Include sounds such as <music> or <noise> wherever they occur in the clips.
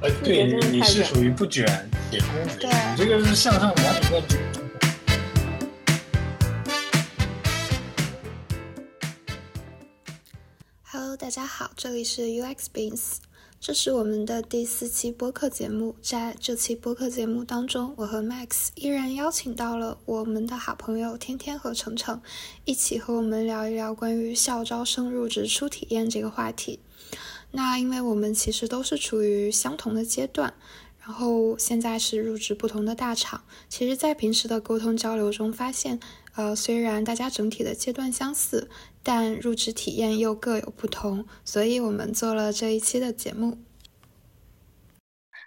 呃，对你你是属于不卷铁公子，对你这个是向上管理问题。Hello，大家好，这里是 UX Beans，这是我们的第四期播客节目。在这期播客节目当中，我和 Max 依然邀请到了我们的好朋友天天和程程，一起和我们聊一聊关于校招生入职初体验这个话题。那因为我们其实都是处于相同的阶段，然后现在是入职不同的大厂。其实，在平时的沟通交流中发现，呃，虽然大家整体的阶段相似，但入职体验又各有不同，所以我们做了这一期的节目。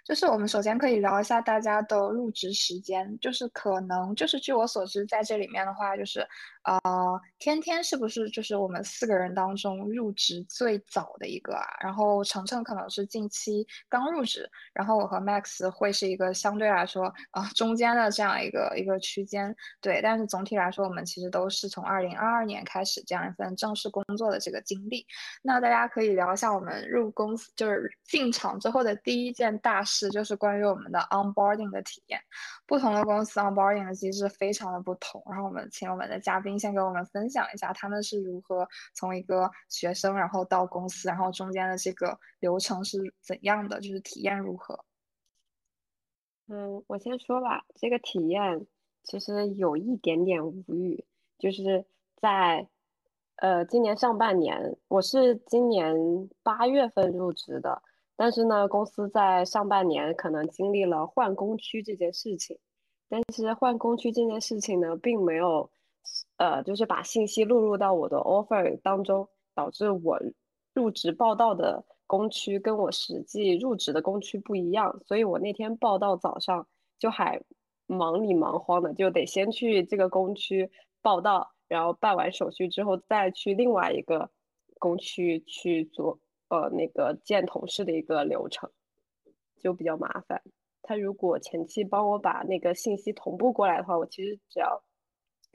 就是我们首先可以聊一下大家的入职时间，就是可能就是据我所知，在这里面的话，就是呃，天天是不是就是我们四个人当中入职最早的一个啊？然后程程可能是近期刚入职，然后我和 Max 会是一个相对来说啊、中间的这样一个一个区间，对。但是总体来说，我们其实都是从二零二二年开始这样一份正式工作的这个经历。那大家可以聊一下我们入公司就是进场之后的第一件大事。就是关于我们的 onboarding 的体验，不同的公司 onboarding 的机制非常的不同。然后我们请我们的嘉宾先给我们分享一下他们是如何从一个学生然后到公司，然后中间的这个流程是怎样的，就是体验如何。嗯，我先说吧，这个体验其实有一点点无语，就是在呃今年上半年，我是今年八月份入职的。但是呢，公司在上半年可能经历了换工区这件事情，但是换工区这件事情呢，并没有，呃，就是把信息录入到我的 offer 当中，导致我入职报到的工区跟我实际入职的工区不一样，所以我那天报到早上就还忙里忙慌的，就得先去这个工区报到，然后办完手续之后，再去另外一个工区去做。呃，那个见同事的一个流程就比较麻烦。他如果前期帮我把那个信息同步过来的话，我其实只要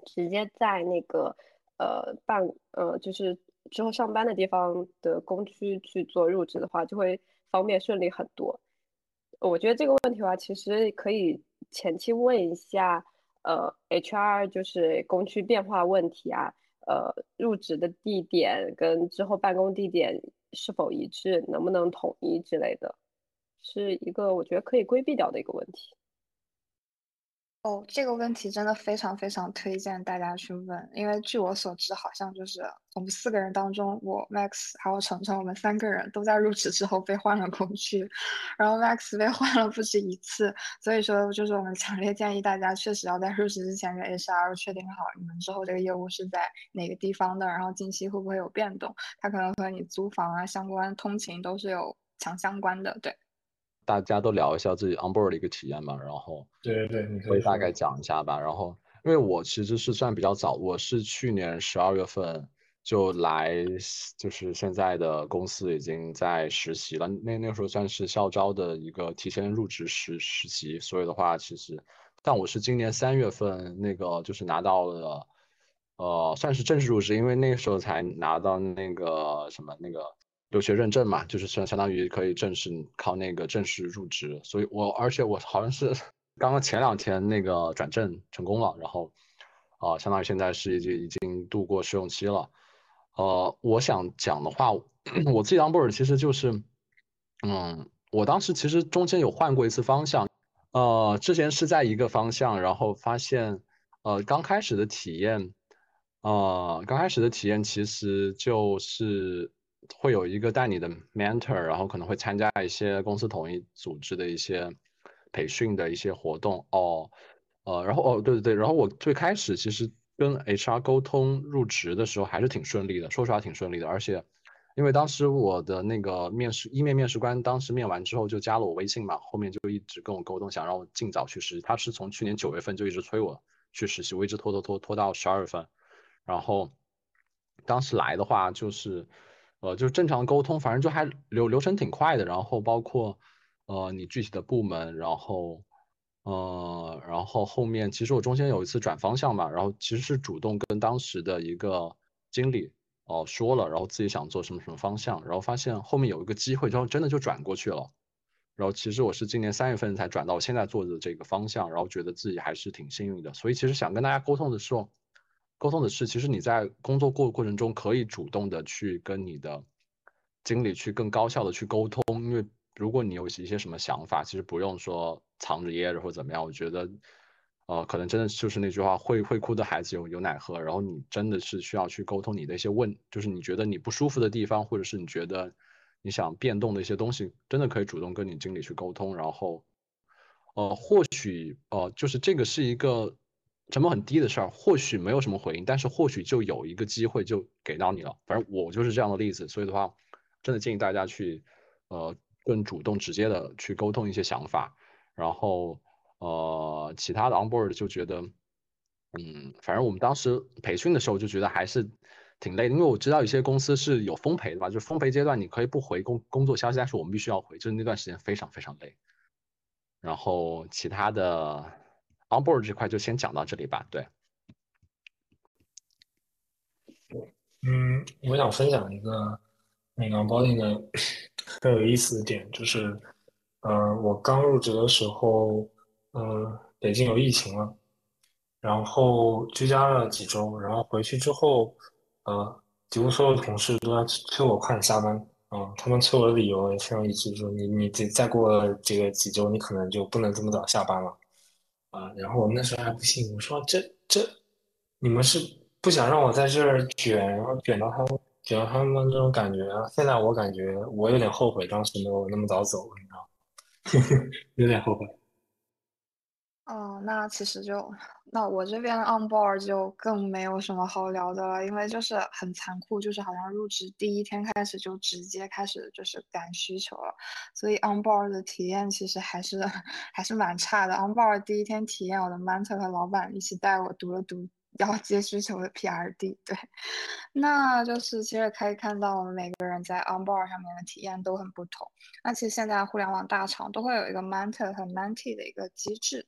直接在那个呃办呃就是之后上班的地方的工区去做入职的话，就会方便顺利很多。我觉得这个问题的话，其实可以前期问一下呃 HR，就是工区变化问题啊，呃入职的地点跟之后办公地点。是否一致，能不能统一之类的，是一个我觉得可以规避掉的一个问题。哦，这个问题真的非常非常推荐大家去问，因为据我所知，好像就是我们四个人当中，我 Max 还有程程，我们三个人都在入职之后被换了工区，然后 Max 被换了不止一次，所以说就是我们强烈建议大家确实要在入职之前跟 HR 确定好你们之后这个业务是在哪个地方的，然后近期会不会有变动，它可能和你租房啊相关通勤都是有强相关的，对。大家都聊一下自己 onboard 的一个体验吧，然后对对对，可以大概讲一下吧。然后，因为我其实是算比较早，我是去年十二月份就来，就是现在的公司已经在实习了。那那时候算是校招的一个提前入职实实习，所以的话，其实，但我是今年三月份那个就是拿到了，呃，算是正式入职，因为那个时候才拿到那个什么那个。留学认证嘛，就是相相当于可以正式靠那个正式入职，所以我而且我好像是刚刚前两天那个转正成功了，然后啊、相当于现在是已经已经度过试用期了。呃，我想讲的话，<clears throat> 我自己当布尔其实就是，嗯，我当时其实中间有换过一次方向，呃，之前是在一个方向，然后发现呃刚开始的体验，呃，刚开始的体验其实就是。会有一个带你的 mentor，然后可能会参加一些公司统一组织的一些培训的一些活动。哦，呃，然后哦，对对对，然后我最开始其实跟 HR 沟通入职的时候还是挺顺利的，说实话挺顺利的，而且因为当时我的那个面试一面面试官当时面完之后就加了我微信嘛，后面就一直跟我沟通，想让我尽早去实习，他是从去年九月份就一直催我去实习，我一直拖拖拖拖到十二月份，然后当时来的话就是。呃，就是正常沟通，反正就还流流程挺快的。然后包括，呃，你具体的部门，然后，呃，然后后面其实我中间有一次转方向嘛，然后其实是主动跟当时的一个经理哦、说了，然后自己想做什么什么方向，然后发现后面有一个机会，之后真的就转过去了。然后其实我是今年三月份才转到我现在做的这个方向，然后觉得自己还是挺幸运的。所以其实想跟大家沟通的时候，沟通的是，其实你在工作过过程中可以主动的去跟你的经理去更高效的去沟通，因为如果你有一些什么想法，其实不用说藏着掖着或怎么样，我觉得。呃，可能真的就是那句话，会会哭的孩子有有奶喝。然后你真的是需要去沟通你的一些问，就是你觉得你不舒服的地方，或者是你觉得你想变动的一些东西，真的可以主动跟你经理去沟通。然后，呃，或许呃，就是这个是一个成本很低的事儿，或许没有什么回应，但是或许就有一个机会就给到你了。反正我就是这样的例子，所以的话，真的建议大家去呃更主动直接的去沟通一些想法，然后。呃，其他的 onboard 就觉得，嗯，反正我们当时培训的时候就觉得还是挺累的，因为我知道有些公司是有封培的吧，就是封培阶段你可以不回工工作消息，但是我们必须要回，就是那段时间非常非常累。然后其他的 onboard 这块就先讲到这里吧。对，嗯，我想分享一个那个 onboarding 的很有意思的点，就是，呃，我刚入职的时候。嗯，北京有疫情了，然后居家了几周，然后回去之后，呃，几乎所有同事都在催我快点下班。嗯，他们催我的理由也非常一致，说你你再再过这个几周，你可能就不能这么早下班了。啊，然后我那时候还不信，我说这这，你们是不想让我在这儿卷，然后卷到他们卷到他们那种感觉。现在我感觉我有点后悔，当时没有那么早走，你知道，<laughs> 有点后悔。哦，那其实就，那我这边 on board 就更没有什么好聊的了，因为就是很残酷，就是好像入职第一天开始就直接开始就是赶需求了，所以 on board 的体验其实还是 <laughs> 还是蛮差的。on board 第一天体验，我的 mentor 和老板一起带我读了读。要接需求的 PRD，对，那就是其实可以看到，我们每个人在 Onboard 上面的体验都很不同。那其实现在互联网大厂都会有一个 Mentor 和 Mentee 的一个机制。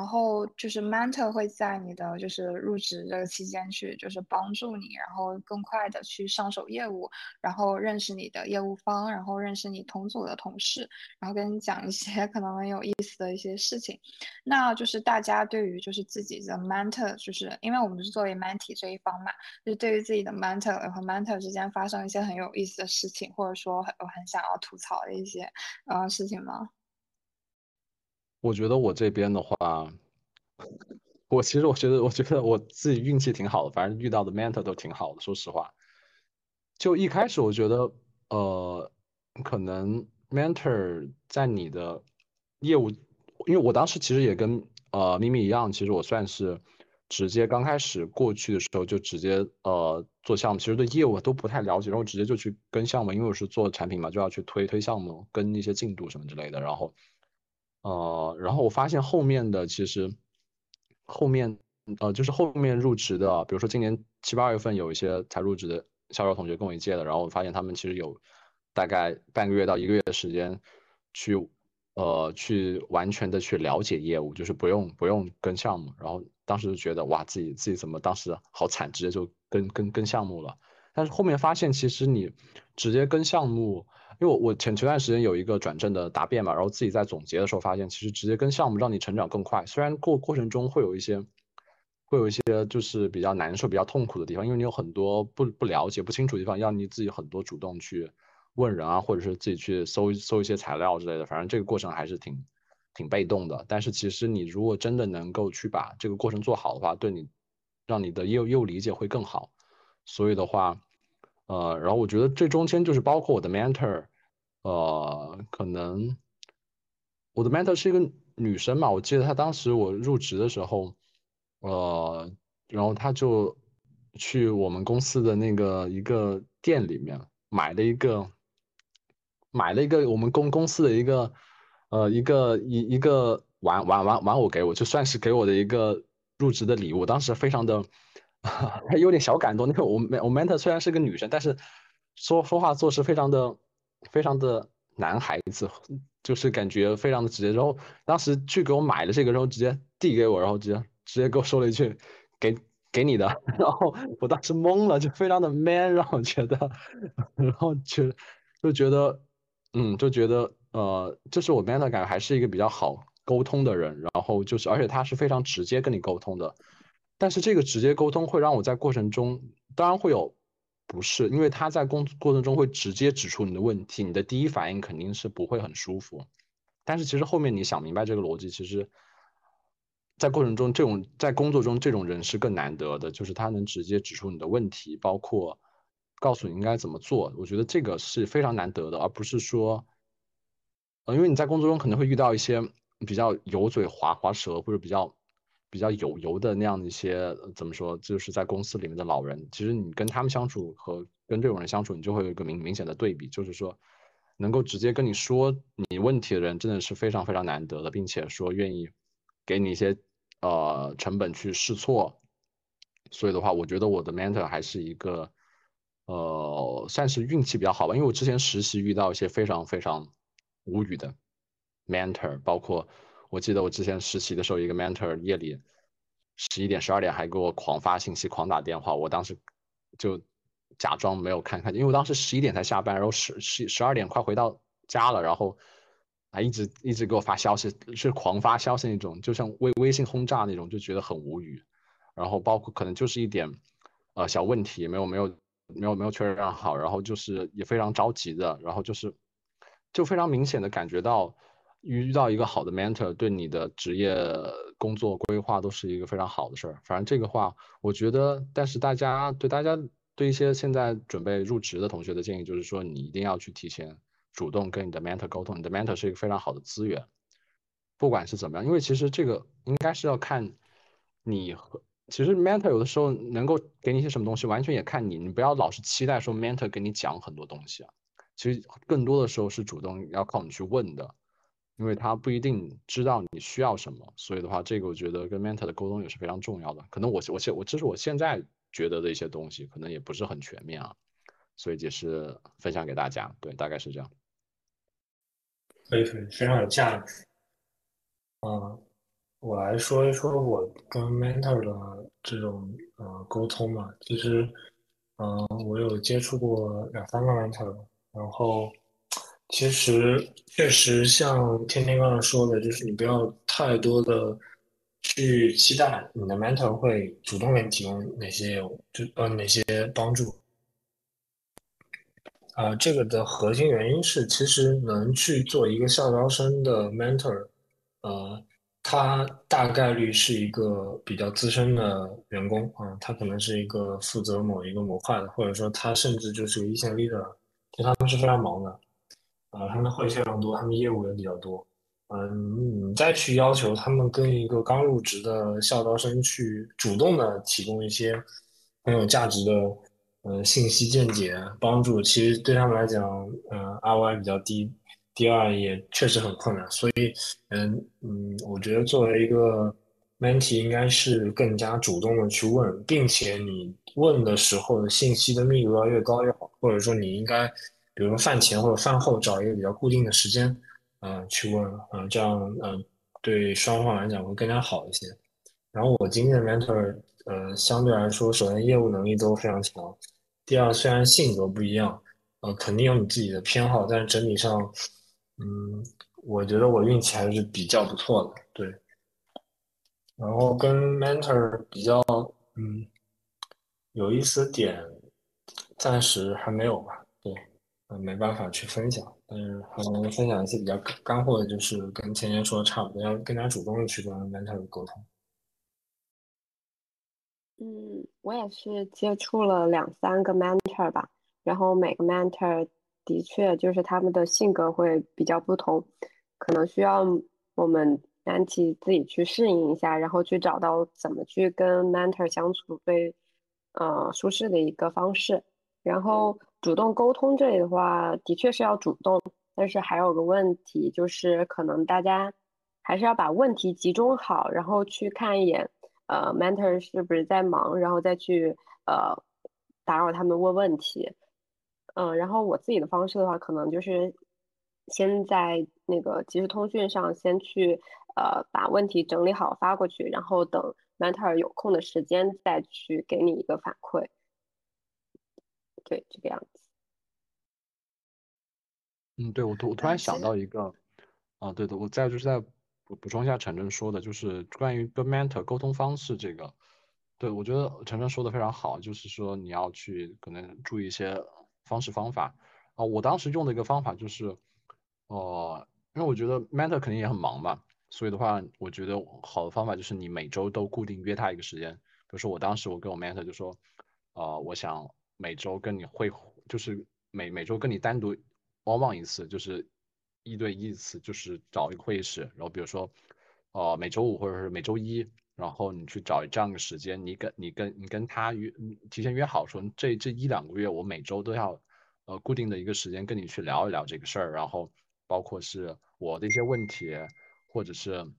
然后就是 mentor 会在你的就是入职这个期间去就是帮助你，然后更快的去上手业务，然后认识你的业务方，然后认识你同组的同事，然后跟你讲一些可能很有意思的一些事情。那就是大家对于就是自己的 mentor，就是因为我们是作为 mentee 这一方嘛，就是对于自己的 mentor 和 mentor 之间发生一些很有意思的事情，或者说很很想要吐槽的一些呃事情吗？我觉得我这边的话，我其实我觉得，我觉得我自己运气挺好的，反正遇到的 mentor 都挺好的。说实话，就一开始我觉得，呃，可能 mentor 在你的业务，因为我当时其实也跟呃咪咪一样，其实我算是直接刚开始过去的时候就直接呃做项目，其实对业务都不太了解，然后直接就去跟项目，因为我是做产品嘛，就要去推推项目，跟一些进度什么之类的，然后。呃，然后我发现后面的其实后面呃就是后面入职的，比如说今年七八月份有一些才入职的销售同学跟我一届的，然后我发现他们其实有大概半个月到一个月的时间去呃去完全的去了解业务，就是不用不用跟项目，然后当时就觉得哇自己自己怎么当时好惨，直接就跟跟跟项目了，但是后面发现其实你直接跟项目。因为我我前前段时间有一个转正的答辩嘛，然后自己在总结的时候发现，其实直接跟项目让你成长更快。虽然过过程中会有一些，会有一些就是比较难受、比较痛苦的地方，因为你有很多不不了解、不清楚的地方，要你自己很多主动去问人啊，或者是自己去搜搜一些材料之类的。反正这个过程还是挺挺被动的。但是其实你如果真的能够去把这个过程做好的话，对你让你的业务业务理解会更好。所以的话。呃，然后我觉得这中间就是包括我的 mentor，呃，可能我的 mentor 是一个女生嘛，我记得她当时我入职的时候，呃，然后她就去我们公司的那个一个店里面买了一个，买了一个我们公公司的一个，呃，一个一一个玩玩玩玩偶给我，就算是给我的一个入职的礼物，当时非常的。<laughs> 还有点小感动，那个我我 mentor 虽然是个女生，但是说说话做事非常的非常的男孩子，就是感觉非常的直接。然后当时去给我买了这个，然后直接递给我，然后直接直接给我说了一句给给你的。<laughs> 然后我当时懵了，就非常的 man，让我觉得，<laughs> 然后就就觉得，嗯，就觉得呃，就是我 mentor 感觉还是一个比较好沟通的人，然后就是而且他是非常直接跟你沟通的，但是这个直接沟通会让我在过程中当然会有不适，因为他在工过程中会直接指出你的问题，你的第一反应肯定是不会很舒服，但是其实后面你想明白这个逻辑，其实。在过程中，这种在工作中这种人是更难得的，就是他能直接指出你的问题，包括告诉你应该怎么做。我觉得这个是非常难得的，而不是说，呃，因为你在工作中可能会遇到一些比较油嘴滑滑舌或者比较比较有油的那样的一些怎么说，就是在公司里面的老人。其实你跟他们相处和跟这种人相处，你就会有一个明明显的对比，就是说，能够直接跟你说你问题的人真的是非常非常难得的，并且说愿意给你一些。呃，成本去试错，所以的话，我觉得我的 mentor 还是一个，呃，算是运气比较好吧。因为我之前实习遇到一些非常非常无语的 mentor，包括我记得我之前实习的时候，一个 mentor 夜里十一点、十二点还给我狂发信息、狂打电话，我当时就假装没有看看，因为我当时十一点才下班，然后十十十二点快回到家了，然后。还，一直一直给我发消息，是狂发消息那种，就像微微信轰炸那种，就觉得很无语。然后包括可能就是一点，呃，小问题没有没有没有没有确认好，然后就是也非常着急的，然后就是就非常明显的感觉到遇到一个好的 mentor 对你的职业工作规划都是一个非常好的事儿。反正这个话，我觉得，但是大家对大家对一些现在准备入职的同学的建议就是说，你一定要去提前。主动跟你的 mentor 沟通，你的 mentor 是一个非常好的资源，不管是怎么样，因为其实这个应该是要看你和，其实 mentor 有的时候能够给你一些什么东西，完全也看你，你不要老是期待说 mentor 给你讲很多东西啊，其实更多的时候是主动要靠你去问的，因为他不一定知道你需要什么，所以的话，这个我觉得跟 mentor 的沟通也是非常重要的。可能我我现我这是我现在觉得的一些东西，可能也不是很全面啊，所以也是分享给大家，对，大概是这样。可以，非常有价值。嗯，我来说一说我跟 mentor 的这种呃沟通嘛。其实，嗯，我有接触过两三个 mentor，然后其实确实像天天刚才说的，就是你不要太多的去期待你的 mentor 会主动给你提供哪些就呃哪些帮助。啊，这个的核心原因是，其实能去做一个校招生的 mentor，呃，他大概率是一个比较资深的员工啊，他可能是一个负责某一个模块的，或者说他甚至就是个一线 leader，就他们是非常忙的，啊，他们会非常多，他们业务也比较多，嗯，你再去要求他们跟一个刚入职的校招生去主动的提供一些很有价值的。呃，信息见解帮助，其实对他们来讲，呃，ROI 比较低。第二，也确实很困难。所以，嗯嗯，我觉得作为一个 Mentee，应该是更加主动的去问，并且你问的时候的信息的密度要越高越好。或者说，你应该，比如说饭前或者饭后找一个比较固定的时间，嗯，去问，嗯，这样，嗯，对双方来讲会更加好一些。然后我今天的 Mentor。呃，相对来说，首先业务能力都非常强。第二，虽然性格不一样，呃，肯定有你自己的偏好，但是整体上，嗯，我觉得我运气还是比较不错的。对。然后跟 mentor 比较，嗯，有意思点，暂时还没有吧。没办法去分享，但是可能分享一些比较干货的，就是跟前天说的差不多，要更加主动的去跟 mentor 沟通。嗯，我也是接触了两三个 mentor 吧，然后每个 mentor 的确就是他们的性格会比较不同，可能需要我们 mentee 自己去适应一下，然后去找到怎么去跟 mentor 相处最呃舒适的一个方式。然后主动沟通这里的话，的确是要主动，但是还有个问题就是可能大家还是要把问题集中好，然后去看一眼。呃，mentor 是不是在忙，然后再去呃打扰他们问问题，嗯，然后我自己的方式的话，可能就是先在那个即时通讯上先去呃把问题整理好发过去，然后等 mentor 有空的时间再去给你一个反馈，对，这个样子。嗯，对我突我突然想到一个，啊，对的，我再就是再补补充一下陈真说的，就是关于跟 mentor 沟通方式这个，对我觉得陈真说的非常好，就是说你要去可能注意一些方式方法。啊，我当时用的一个方法就是，呃，因为我觉得 mentor 肯定也很忙嘛，所以的话，我觉得好的方法就是你每周都固定约他一个时间，比如说我当时我跟我 mentor 就说，呃，我想每周跟你会，就是每每周跟你单独。往往一次就是一对一次，就是找一个会议室，然后比如说，呃，每周五或者是每周一，然后你去找这样的时间，你跟你跟你跟他约，提前约好说这这一两个月我每周都要，呃，固定的一个时间跟你去聊一聊这个事儿，然后包括是我的一些问题，或者是。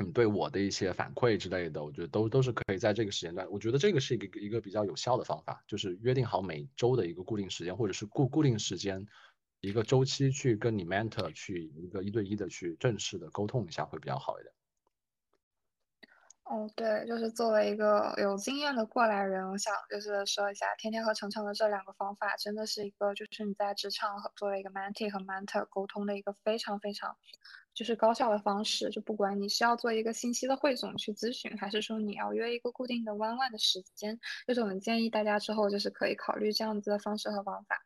嗯，对我的一些反馈之类的，我觉得都都是可以在这个时间段。我觉得这个是一个一个比较有效的方法，就是约定好每周的一个固定时间，或者是固固定时间一个周期去跟你 mentor 去一个一对一的去正式的沟通一下，会比较好一点。哦，对，就是作为一个有经验的过来人，我想就是说一下，天天和程程的这两个方法，真的是一个就是你在职场和作为一个 mentee 和 mentor 沟通的一个非常非常就是高效的方式。就不管你是要做一个信息的汇总去咨询，还是说你要约一个固定的 one one 的时间，就是我们建议大家之后就是可以考虑这样子的方式和方法。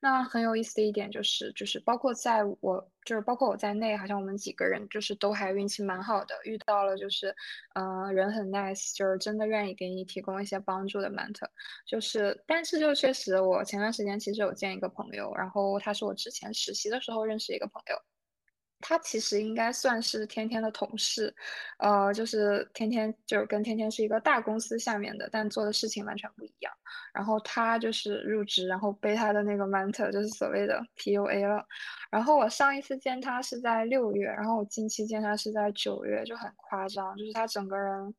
那很有意思的一点就是，就是包括在我，就是包括我在内，好像我们几个人就是都还运气蛮好的，遇到了就是，嗯，人很 nice，就是真的愿意给你提供一些帮助的 mentor。就是，但是就确实，我前段时间其实有见一个朋友，然后他是我之前实习的时候认识一个朋友。他其实应该算是天天的同事，呃，就是天天就是跟天天是一个大公司下面的，但做的事情完全不一样。然后他就是入职，然后背他的那个 mentor 就是所谓的 PUA 了。然后我上一次见他是在六月，然后我近期见他是在九月，就很夸张，就是他整个人。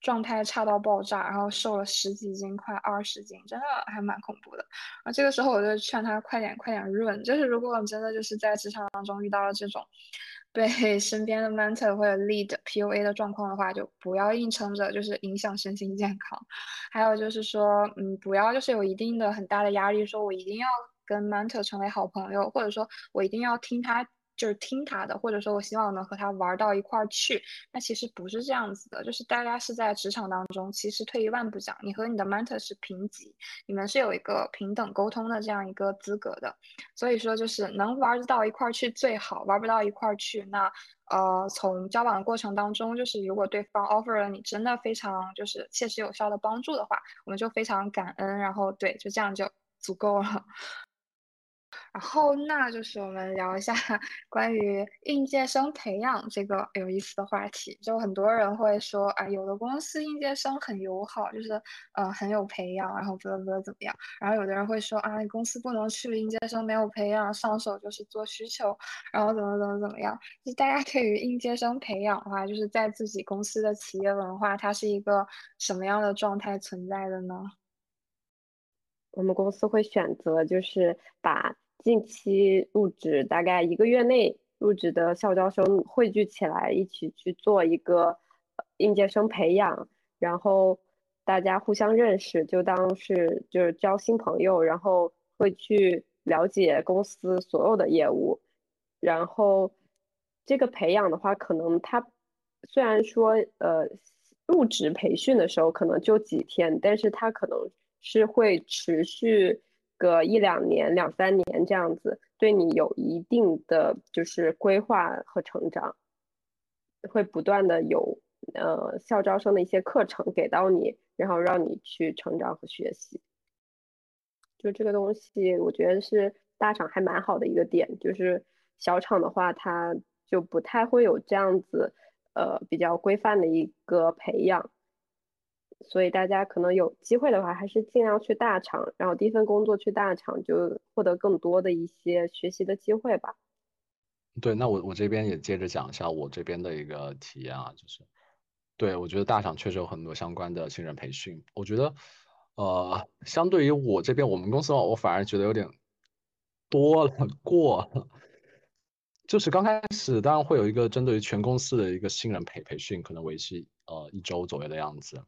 状态差到爆炸，然后瘦了十几斤，快二十斤，真的还蛮恐怖的。然后这个时候我就劝他快点快点润，就是如果真的就是在职场当中遇到了这种被 <laughs> 身边的 mentor 或者 lead <laughs> PUA 的状况的话，就不要硬撑着，就是影响身心健康。还有就是说，嗯，不要就是有一定的很大的压力，说我一定要跟 mentor 成为好朋友，或者说我一定要听他。就是听他的，或者说我希望能和他玩到一块儿去。那其实不是这样子的，就是大家是在职场当中，其实退一万步讲，你和你的 mentor 是平级，你们是有一个平等沟通的这样一个资格的。所以说，就是能玩得到一块儿去最好，玩不到一块儿去，那呃，从交往的过程当中，就是如果对方 offer 了你真的非常就是切实有效的帮助的话，我们就非常感恩，然后对，就这样就足够了。然后，那就是我们聊一下 <laughs> 关于应届生培养这个有意思的话题。就很多人会说，啊，有的公司应届生很友好，就是呃很有培养，然后不不怎么样。然后有的人会说，啊，公司不能去应届生没有培养，上手就是做需求，然后怎么怎么怎么样。就大家对于应届生培养的话，就是在自己公司的企业文化，它是一个什么样的状态存在的呢？我们公司会选择就是把近期入职大概一个月内入职的校招生汇聚起来，一起去做一个应届生培养，然后大家互相认识，就当是就是交新朋友，然后会去了解公司所有的业务，然后这个培养的话，可能他虽然说呃入职培训的时候可能就几天，但是他可能。是会持续个一两年、两三年这样子，对你有一定的就是规划和成长，会不断的有呃校招生的一些课程给到你，然后让你去成长和学习。就这个东西，我觉得是大厂还蛮好的一个点，就是小厂的话，它就不太会有这样子呃比较规范的一个培养。所以大家可能有机会的话，还是尽量去大厂，然后第一份工作去大厂，就获得更多的一些学习的机会吧。对，那我我这边也接着讲一下我这边的一个体验啊，就是，对我觉得大厂确实有很多相关的新人培训。我觉得，呃，相对于我这边我们公司的话，我反而觉得有点多了过了。就是刚开始当然会有一个针对于全公司的一个新人培培训，可能为期呃一周左右的样子。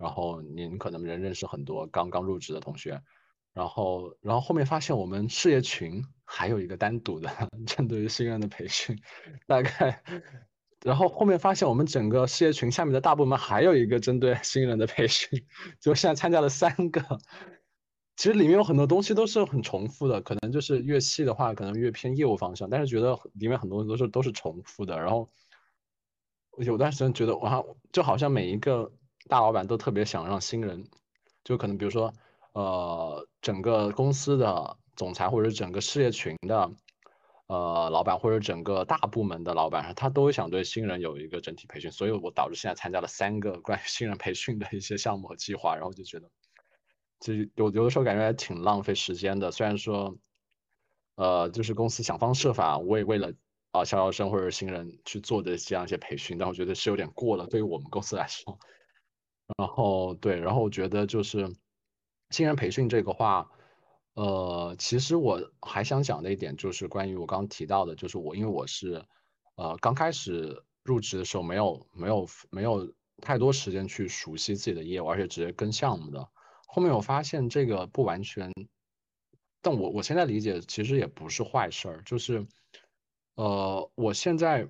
然后您可能人认识很多刚刚入职的同学，然后然后后面发现我们事业群还有一个单独的针对于新人的培训，大概，然后后面发现我们整个事业群下面的大部门还有一个针对新人的培训，<laughs> 就现在参加了三个。其实里面有很多东西都是很重复的，可能就是越细的话，可能越偏业务方向，但是觉得里面很多都是都是重复的。然后有段时间觉得哇，就好像每一个大老板都特别想让新人，就可能比如说呃，整个公司的总裁或者整个事业群的呃老板或者整个大部门的老板，他都想对新人有一个整体培训，所以我导致现在参加了三个关于新人培训的一些项目和计划，然后就觉得。其实有有的时候感觉还挺浪费时间的，虽然说，呃，就是公司想方设法为为了啊校招生或者新人去做的这样一些培训，但我觉得是有点过了，对于我们公司来说。然后对，然后我觉得就是新人培训这个话，呃，其实我还想讲的一点就是关于我刚刚提到的，就是我因为我是呃刚开始入职的时候没有没有没有太多时间去熟悉自己的业务，而且直接跟项目的。后面我发现这个不完全，但我我现在理解其实也不是坏事儿，就是，呃，我现在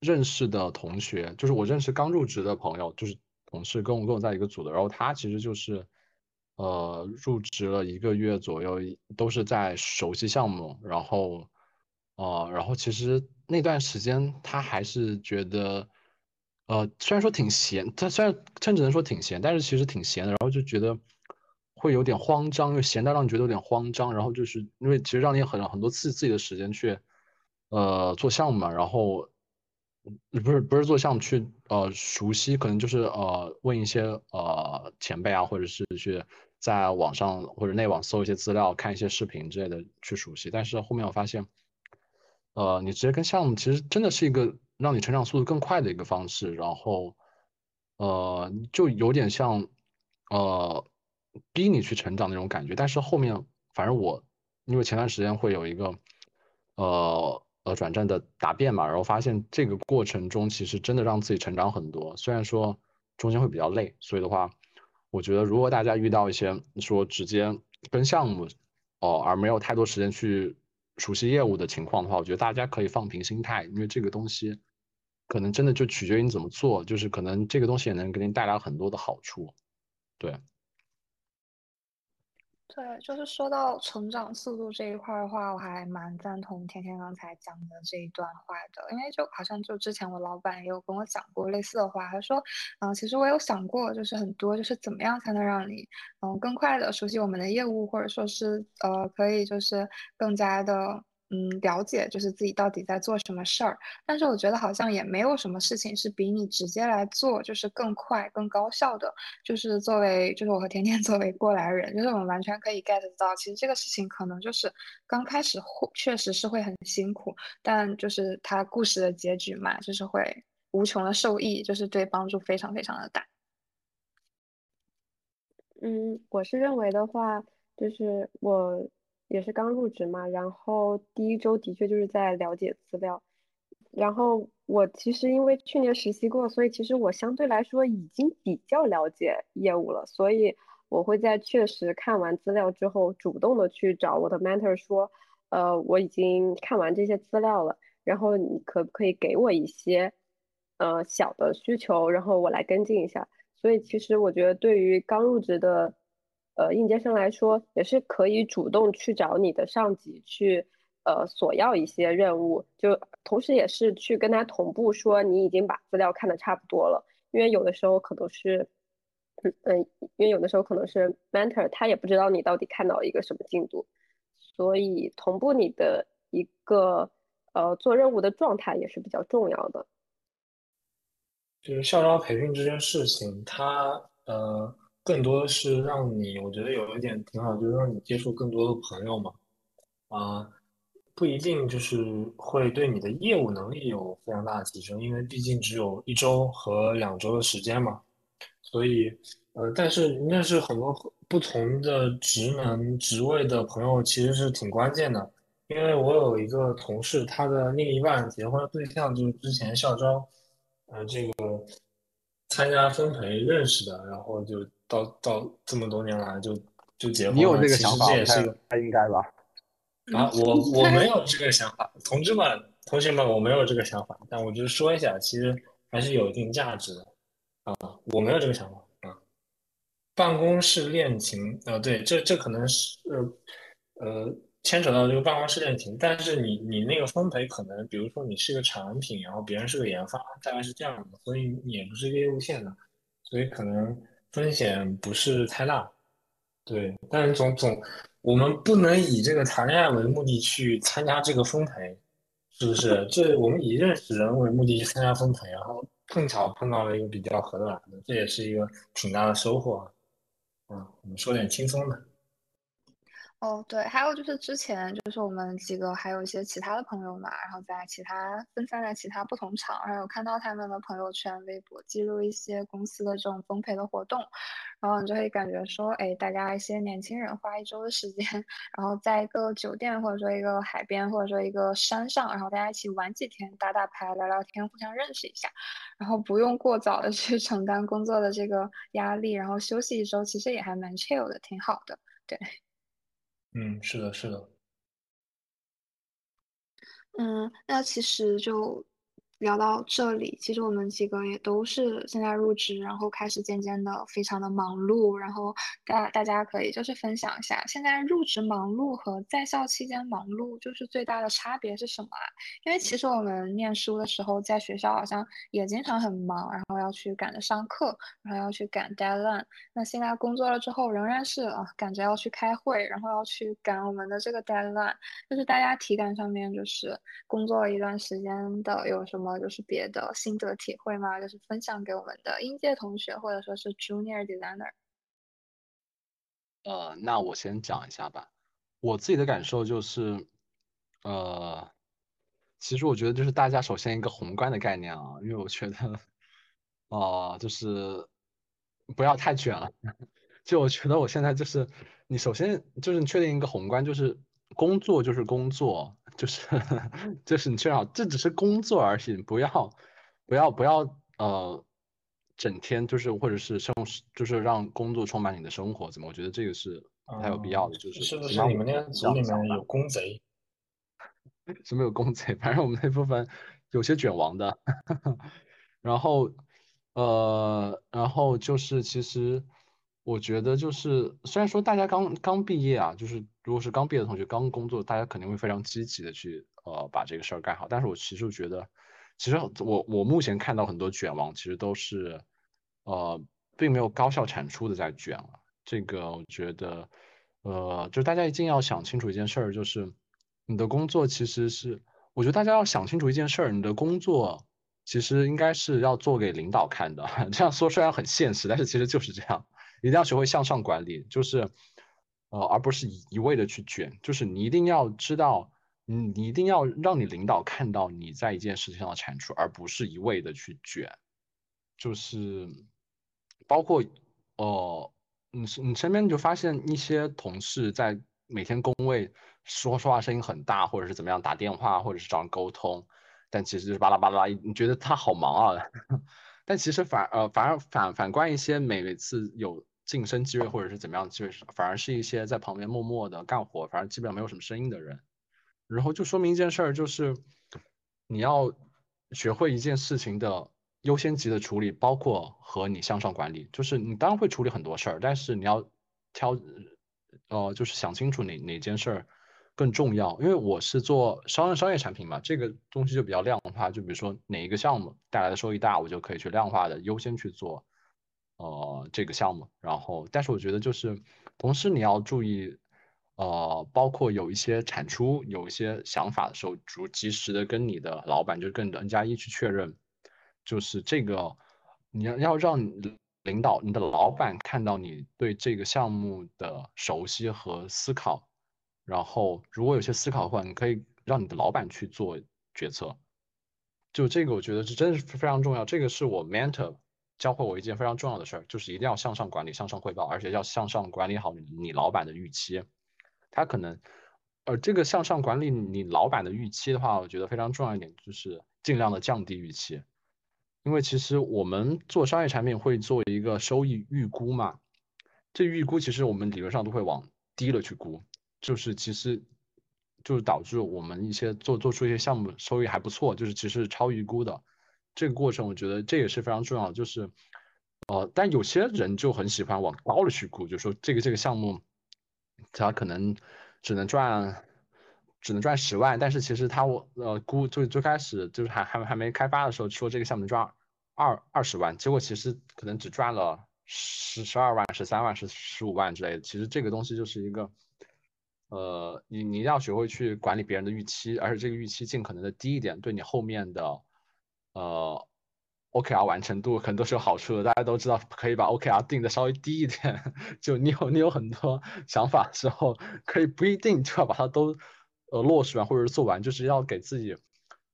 认识的同学，就是我认识刚入职的朋友，就是同事跟我跟我在一个组的，然后他其实就是，呃，入职了一个月左右，都是在熟悉项目，然后，呃，然后其实那段时间他还是觉得，呃，虽然说挺闲，他虽然真只能说挺闲，但是其实挺闲的，然后就觉得。会有点慌张，因为闲到让你觉得有点慌张，然后就是因为其实让你很很多次自己的时间去，呃，做项目嘛，然后不是不是做项目去呃熟悉，可能就是呃问一些呃前辈啊，或者是去在网上或者内网搜一些资料，看一些视频之类的去熟悉。但是后面我发现，呃，你直接跟项目其实真的是一个让你成长速度更快的一个方式，然后呃就有点像呃。逼你去成长那种感觉，但是后面反正我因为前段时间会有一个呃呃转战的答辩嘛，然后发现这个过程中其实真的让自己成长很多，虽然说中间会比较累，所以的话，我觉得如果大家遇到一些说直接跟项目哦而没有太多时间去熟悉业务的情况的话，我觉得大家可以放平心态，因为这个东西可能真的就取决于你怎么做，就是可能这个东西也能给你带来很多的好处，对。对，就是说到成长速度这一块的话，我还蛮赞同甜甜刚才讲的这一段话的，因为就好像就之前我老板也有跟我讲过类似的话，他说，嗯，其实我有想过，就是很多就是怎么样才能让你，嗯，更快的熟悉我们的业务，或者说是，呃，可以就是更加的。嗯，了解就是自己到底在做什么事儿，但是我觉得好像也没有什么事情是比你直接来做就是更快、更高效的。就是作为，就是我和甜甜 <laughs> 作为过来人，就是我们完全可以 get 到，其实这个事情可能就是刚开始会确实是会很辛苦，但就是它故事的结局嘛，就是会无穷的受益，就是对帮助非常非常的大。嗯，我是认为的话，就是我。也是刚入职嘛，然后第一周的确就是在了解资料，然后我其实因为去年实习过，所以其实我相对来说已经比较了解业务了，所以我会在确实看完资料之后，主动的去找我的 mentor 说，呃，我已经看完这些资料了，然后你可不可以给我一些，呃，小的需求，然后我来跟进一下。所以其实我觉得对于刚入职的。呃，应届生来说也是可以主动去找你的上级去，呃，索要一些任务，就同时也是去跟他同步说你已经把资料看的差不多了，因为有的时候可能是，嗯，因为有的时候可能是 mentor 他也不知道你到底看到一个什么进度，所以同步你的一个呃做任务的状态也是比较重要的。就是校招培训这件事情，它呃。更多的是让你，我觉得有一点挺好，就是让你接触更多的朋友嘛，啊，不一定就是会对你的业务能力有非常大的提升，因为毕竟只有一周和两周的时间嘛，所以，呃，但是认识很多不同的职能职位的朋友其实是挺关键的，因为我有一个同事，他的另一半结婚的对象就是之前校招，呃，这个参加分培认识的，然后就。到到这么多年来就就结婚了，你有这个想法，这也是他应该吧？啊，我我没有这个想法，同志们、同学们，我没有这个想法，但我就是说一下，其实还是有一定价值的啊，我没有这个想法啊。办公室恋情，呃，对，这这可能是呃呃牵扯到这个办公室恋情，但是你你那个分配可能，比如说你是个产品，然后别人是个研发，大概是这样的，所以你也不是一个业务线的，所以可能风险不是太大，对，但是总总。我们不能以这个谈恋爱为目的去参加这个分培，是不是？这我们以认识人为目的去参加分培，然后碰巧碰到了一个比较合得来的，这也是一个挺大的收获啊。嗯，我们说点轻松的。哦，对，还有就是之前就是我们几个还有一些其他的朋友嘛，然后在其他分散在其他不同场，然后有看到他们的朋友圈、微博记录一些公司的这种分配的活动，然后你就会感觉说，哎，大家一些年轻人花一周的时间，然后在一个酒店或者说一个海边或者说一个山上，然后大家一起玩几天，打打牌、聊聊天，互相认识一下，然后不用过早的去承担工作的这个压力，然后休息一周，其实也还蛮 chill 的，挺好的，对。嗯，是的，是的。嗯，那其实就。聊到这里，其实我们几个也都是现在入职，然后开始渐渐的非常的忙碌，然后大大家可以就是分享一下，现在入职忙碌和在校期间忙碌就是最大的差别是什么啊？因为其实我们念书的时候在学校好像也经常很忙，然后要去赶着上课，然后要去赶 deadline。那现在工作了之后，仍然是啊赶着要去开会，然后要去赶我们的这个 deadline，就是大家体感上面就是工作了一段时间的有什么？么就是别的心得体会吗？就是分享给我们的应届同学或者说是 junior designer。呃，那我先讲一下吧。我自己的感受就是，呃，其实我觉得就是大家首先一个宏观的概念啊，因为我觉得，哦，就是不要太卷了。<laughs> 就我觉得我现在就是，你首先就是你确定一个宏观，就是工作就是工作。就是就是你最好这只是工作而已，不要不要不要呃，整天就是或者是生就是让工作充满你的生活，怎么？我觉得这个是不太有必要的。就是是不是你们那组里面有公贼？<laughs> 是没有公贼，反正我们那部分有些卷王的。<laughs> 然后呃，然后就是其实。我觉得就是，虽然说大家刚刚毕业啊，就是如果是刚毕业的同学刚工作，大家肯定会非常积极的去呃把这个事儿干好。但是我其实觉得，其实我我目前看到很多卷王，其实都是呃并没有高效产出的在卷了。这个我觉得，呃，就是大家一定要想清楚一件事儿，就是你的工作其实是，我觉得大家要想清楚一件事儿，你的工作其实应该是要做给领导看的。<laughs> 这样说虽然很现实，但是其实就是这样。一定要学会向上管理，就是，呃，而不是一味的去卷。就是你一定要知道，你你一定要让你领导看到你在一件事情上的产出，而不是一味的去卷。就是，包括，呃，你你身边你就发现一些同事在每天工位说说话声音很大，或者是怎么样打电话，或者是找人沟通，但其实就是巴拉巴拉，你觉得他好忙啊？<laughs> 但其实反呃反而反反观一些每次有。晋升机会或者是怎么样，就是反而是一些在旁边默默的干活，反正基本上没有什么声音的人。然后就说明一件事儿，就是你要学会一件事情的优先级的处理，包括和你向上管理。就是你当然会处理很多事儿，但是你要挑，呃，就是想清楚哪哪件事儿更重要。因为我是做商商业产品嘛，这个东西就比较量化。就比如说哪一个项目带来的收益大，我就可以去量化的优先去做。呃，这个项目，然后，但是我觉得就是，同时你要注意，呃，包括有一些产出、有一些想法的时候，逐及时的跟你的老板，就是跟你的 N 加一去确认，就是这个，你要要让领导、你的老板看到你对这个项目的熟悉和思考，然后如果有些思考的话，你可以让你的老板去做决策，就这个，我觉得是真的是非常重要，这个是我 mentor。教会我一件非常重要的事儿，就是一定要向上管理、向上汇报，而且要向上管理好你你老板的预期。他可能，呃，这个向上管理你老板的预期的话，我觉得非常重要一点就是尽量的降低预期。因为其实我们做商业产品会做一个收益预估嘛，这预估其实我们理论上都会往低了去估，就是其实就是导致我们一些做做出一些项目收益还不错，就是其实超预估的。这个过程我觉得这也是非常重要，就是呃，但有些人就很喜欢往高了去估，就说这个这个项目他可能只能赚只能赚十万，但是其实他我呃估就最开始就是还还还没开发的时候说这个项目赚二二十万，结果其实可能只赚了。十十二万、十三万、十十五万之类的，其实这个东西就是一个，呃，你你一定要学会去管理别人的预期，而且这个预期尽可能的低一点，对你后面的，呃，OKR 完成度可能都是有好处的。大家都知道，可以把 OKR 定的稍微低一点，<laughs> 就你有你有很多想法的时候，可以不一定就要把它都呃落实完或者是做完，就是要给自己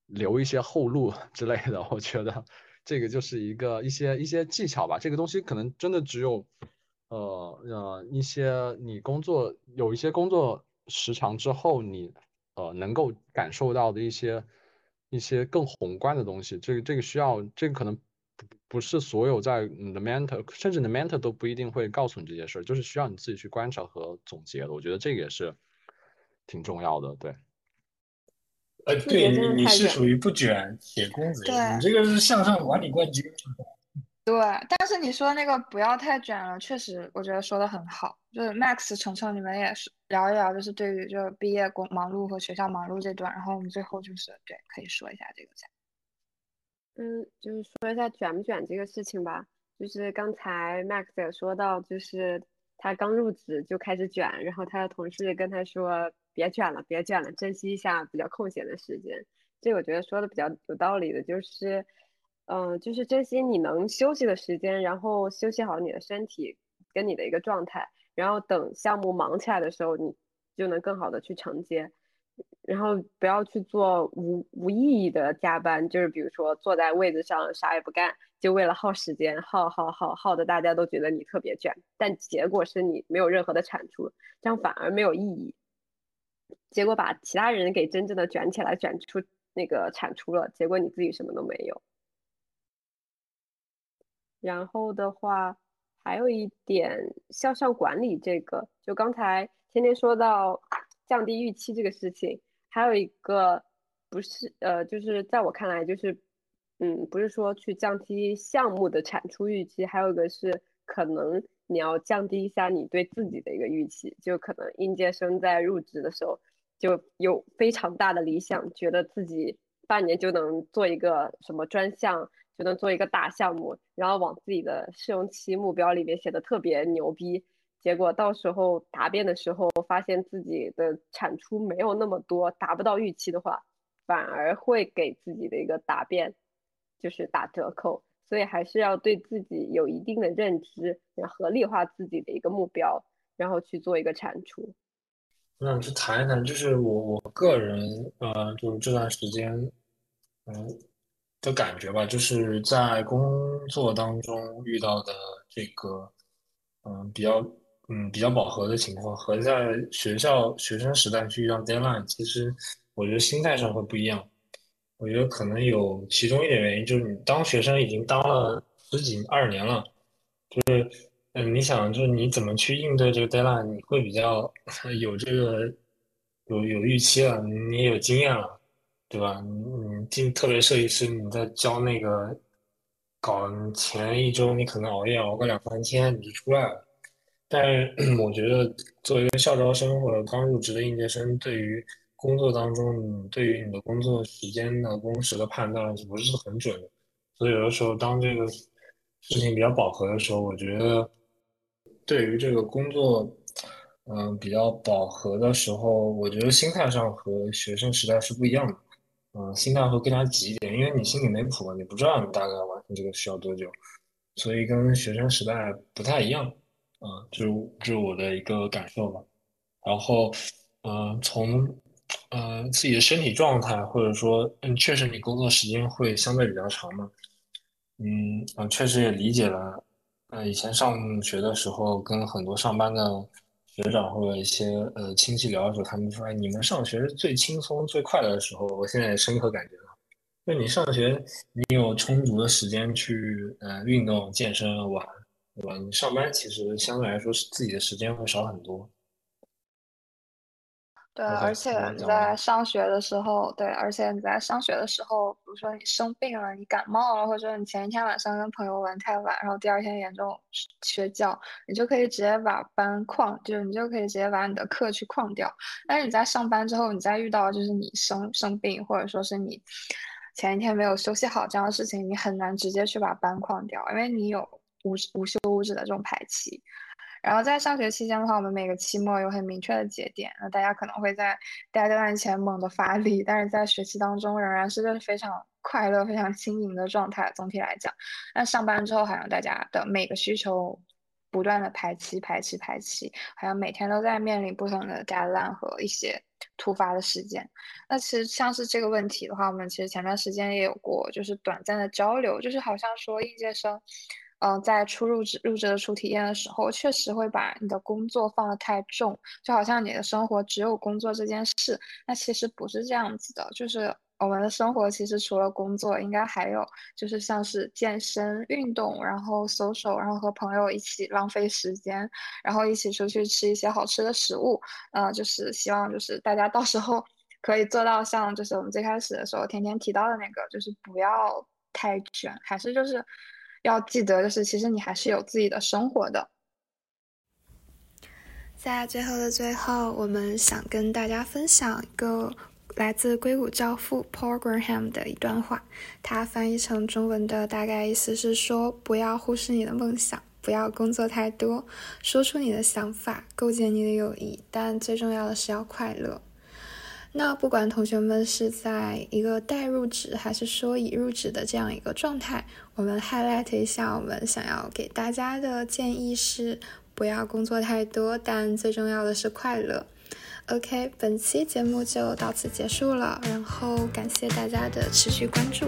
留一些后路 <laughs> 之类的。我觉得。这个就是一个一些一些技巧吧，这个东西可能真的只有，呃呃一些你工作有一些工作时长之后，你呃能够感受到的一些一些更宏观的东西，这个这个需要这个可能不不是所有在你的 mentor，甚至你的 mentor 都不一定会告诉你这些事儿，就是需要你自己去观察和总结的。我觉得这个也是挺重要的，对。呃，对你你是属于不卷铁公子，你这个是向上管理冠军。对，但是你说那个不要太卷了，确实我觉得说的很好。就是 Max、程程，你们也是聊一聊，就是对于就毕业工忙碌和学校忙碌这段，然后我们最后就是对，可以说一下这个。嗯，就是说一下卷不卷这个事情吧。就是刚才 Max 也说到，就是他刚入职就开始卷，然后他的同事跟他说。别卷了，别卷了，珍惜一下比较空闲的时间。这我觉得说的比较有道理的，就是，嗯，就是珍惜你能休息的时间，然后休息好你的身体跟你的一个状态，然后等项目忙起来的时候，你就能更好的去承接。然后不要去做无无意义的加班，就是比如说坐在位子上啥也不干，就为了耗时间，耗耗耗耗的大家都觉得你特别卷，但结果是你没有任何的产出，这样反而没有意义。结果把其他人给真正的卷起来，卷出那个产出了，结果你自己什么都没有。然后的话，还有一点向上管理这个，就刚才天天说到降低预期这个事情，还有一个不是呃，就是在我看来，就是嗯，不是说去降低项目的产出预期，还有一个是可能你要降低一下你对自己的一个预期，就可能应届生在入职的时候。就有非常大的理想，觉得自己半年就能做一个什么专项，就能做一个大项目，然后往自己的试用期目标里面写的特别牛逼，结果到时候答辩的时候，发现自己的产出没有那么多，达不到预期的话，反而会给自己的一个答辩就是打折扣，所以还是要对自己有一定的认知，然后合理化自己的一个目标，然后去做一个产出。我想去谈一谈，就是我我个人呃，就是这段时间嗯的感觉吧，就是在工作当中遇到的这个嗯比较嗯比较饱和的情况，和在学校学生时代去遇到 deadline，其实我觉得心态上会不一样。我觉得可能有其中一点原因，就是你当学生已经当了十几二年了，就是。嗯，你想就是你怎么去应对这个 deadline？你会比较 <laughs> 有这个有有预期了，你也有经验了，对吧？你你进特别设计师，你在教那个搞前一周，你可能熬夜熬个两三天你就出来了。但我觉得作为一个校招生或者刚入职的应届生，对于工作当中你对于你的工作时间的工时的判断是不是很准的？所以有的时候当这个事情比较饱和的时候，我觉得。对于这个工作，嗯，比较饱和的时候，我觉得心态上和学生时代是不一样的，嗯，心态会更加急一点，因为你心里没谱嘛，你不知道你大概完成这个需要多久，所以跟学生时代不太一样，啊，就是就是我的一个感受吧。然后，嗯，从，呃，自己的身体状态，或者说，嗯，确实你工作时间会相对比较长嘛，嗯，嗯，确实也理解了。呃，以前上学的时候，跟很多上班的学长或者一些呃亲戚聊的时候，他们说：“哎，你们上学是最轻松、最快乐的时候。”我现在也深刻感觉到，就你上学，你有充足的时间去呃运动、健身、玩，对吧？你上班其实相对来说是自己的时间会少很多。对，而且你在上学的时候，对，而且你在上学的时候，比如说你生病了，你感冒了，或者你前一天晚上跟朋友玩太晚，然后第二天严重缺觉，你就可以直接把班旷，就是你就可以直接把你的课去旷掉。但是你在上班之后，你再遇到就是你生生病，或者说是你前一天没有休息好这样的事情，你很难直接去把班旷掉，因为你有无无休无止的这种排期。然后在上学期间的话，我们每个期末有很明确的节点，那大家可能会在 deadline 前猛地发力，但是在学期当中仍然是个非常快乐、非常轻盈的状态。总体来讲，那上班之后好像大家的每个需求不断的排期、排期、排期，好像每天都在面临不同的 deadline 和一些突发的事件。那其实像是这个问题的话，我们其实前段时间也有过，就是短暂的交流，就是好像说应届生。嗯，在初入职、入职的初体验的时候，确实会把你的工作放得太重，就好像你的生活只有工作这件事。那其实不是这样子的，就是我们的生活其实除了工作，应该还有就是像是健身、运动，然后 social，然后和朋友一起浪费时间，然后一起出去吃一些好吃的食物。嗯，就是希望就是大家到时候 <laughs> 可以做到像就是我们最开始的时候天天提到的那个，就是不要太卷，还是就是。要记得，就是其实你还是有自己的生活的。在最后的最后，我们想跟大家分享一个来自硅谷教父 Paul Graham 的一段话。他翻译成中文的大概意思是说：不要忽视你的梦想，不要工作太多，说出你的想法，构建你的友谊，但最重要的是要快乐。那不管同学们是在一个待入职，还是说已入职的这样一个状态，我们 highlight 一下，我们想要给大家的建议是：不要工作太多，但最重要的是快乐。OK，本期节目就到此结束了，然后感谢大家的持续关注。